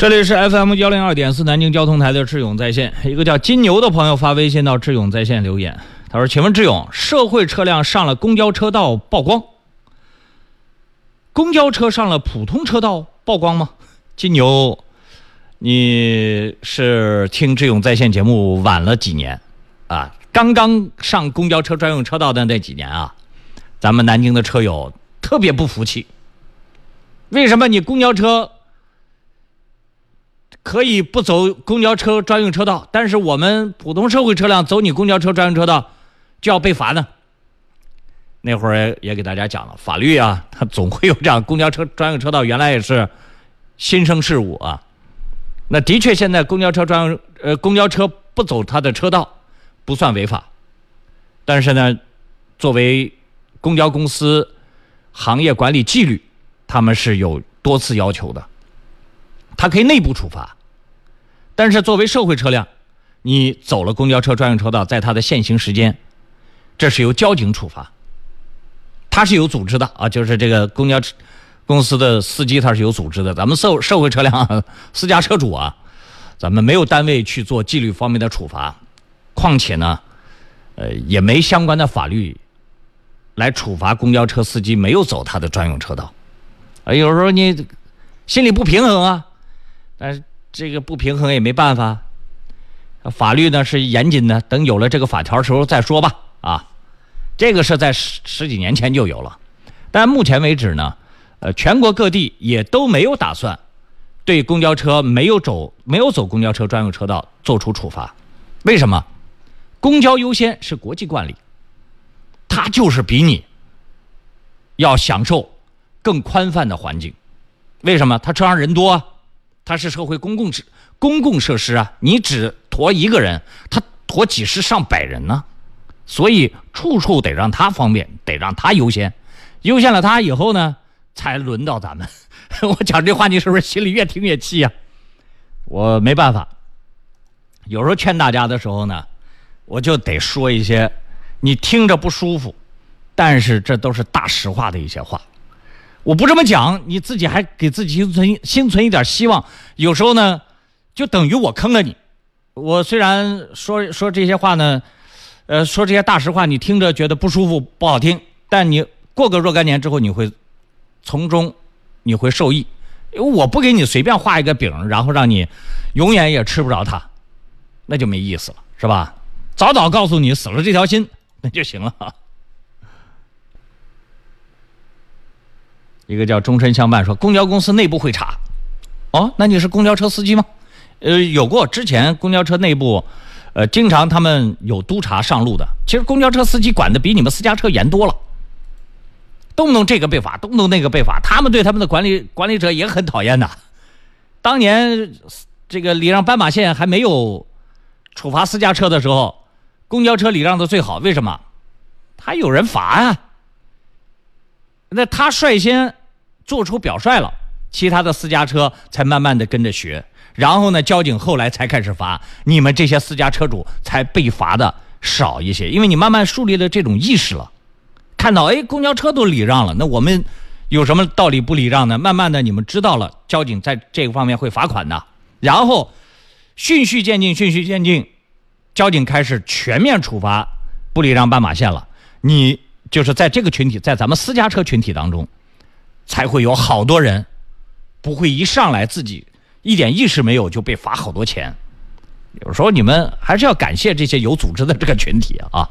这里是 FM 幺零二点四南京交通台的智勇在线。一个叫金牛的朋友发微信到智勇在线留言，他说：“请问智勇，社会车辆上了公交车道曝光，公交车上了普通车道曝光吗？”金牛，你是听智勇在线节目晚了几年啊？刚刚上公交车专用车道的那几年啊，咱们南京的车友特别不服气，为什么你公交车？可以不走公交车专用车道，但是我们普通社会车辆走你公交车专用车道就要被罚呢。那会儿也给大家讲了，法律啊，它总会有这样。公交车专用车道原来也是新生事物啊。那的确，现在公交车专用呃公交车不走它的车道不算违法，但是呢，作为公交公司行业管理纪律，他们是有多次要求的。它可以内部处罚，但是作为社会车辆，你走了公交车专用车道，在它的限行时间，这是由交警处罚。它是有组织的啊，就是这个公交车公司的司机他是有组织的。咱们社社会车辆私家车主啊，咱们没有单位去做纪律方面的处罚，况且呢，呃，也没相关的法律来处罚公交车司机没有走他的专用车道。啊，有时候你心里不平衡啊。但是这个不平衡也没办法，法律呢是严谨的，等有了这个法条时候再说吧。啊，这个是在十十几年前就有了，但目前为止呢，呃，全国各地也都没有打算对公交车没有走没有走公交车专用车道做出处罚。为什么？公交优先是国际惯例，它就是比你要享受更宽泛的环境。为什么？它车上人多。啊。它是社会公共设公共设施啊，你只驮一个人，他驮几十上百人呢，所以处处得让他方便，得让他优先，优先了他以后呢，才轮到咱们。我讲这话，你是不是心里越听越气呀？我没办法，有时候劝大家的时候呢，我就得说一些你听着不舒服，但是这都是大实话的一些话。我不这么讲，你自己还给自己心存心存一点希望。有时候呢，就等于我坑了你。我虽然说说这些话呢，呃，说这些大实话，你听着觉得不舒服、不好听，但你过个若干年之后，你会从中你会受益。因为我不给你随便画一个饼，然后让你永远也吃不着它，那就没意思了，是吧？早早告诉你死了这条心，那就行了。一个叫终身相伴说，公交公司内部会查，哦，那你是公交车司机吗？呃，有过之前公交车内部，呃，经常他们有督查上路的。其实公交车司机管的比你们私家车严多了，动不动这个被罚，动不动那个被罚，他们对他们的管理管理者也很讨厌的。当年这个礼让斑马线还没有处罚私家车的时候，公交车礼让的最好，为什么？他有人罚啊，那他率先。做出表率了，其他的私家车才慢慢的跟着学，然后呢，交警后来才开始罚，你们这些私家车主才被罚的少一些，因为你慢慢树立了这种意识了，看到哎，公交车都礼让了，那我们有什么道理不礼让呢？慢慢的，你们知道了，交警在这个方面会罚款的，然后循序渐进，循序渐进，交警开始全面处罚不礼让斑马线了。你就是在这个群体，在咱们私家车群体当中。才会有好多人，不会一上来自己一点意识没有就被罚好多钱。有时候你们还是要感谢这些有组织的这个群体啊。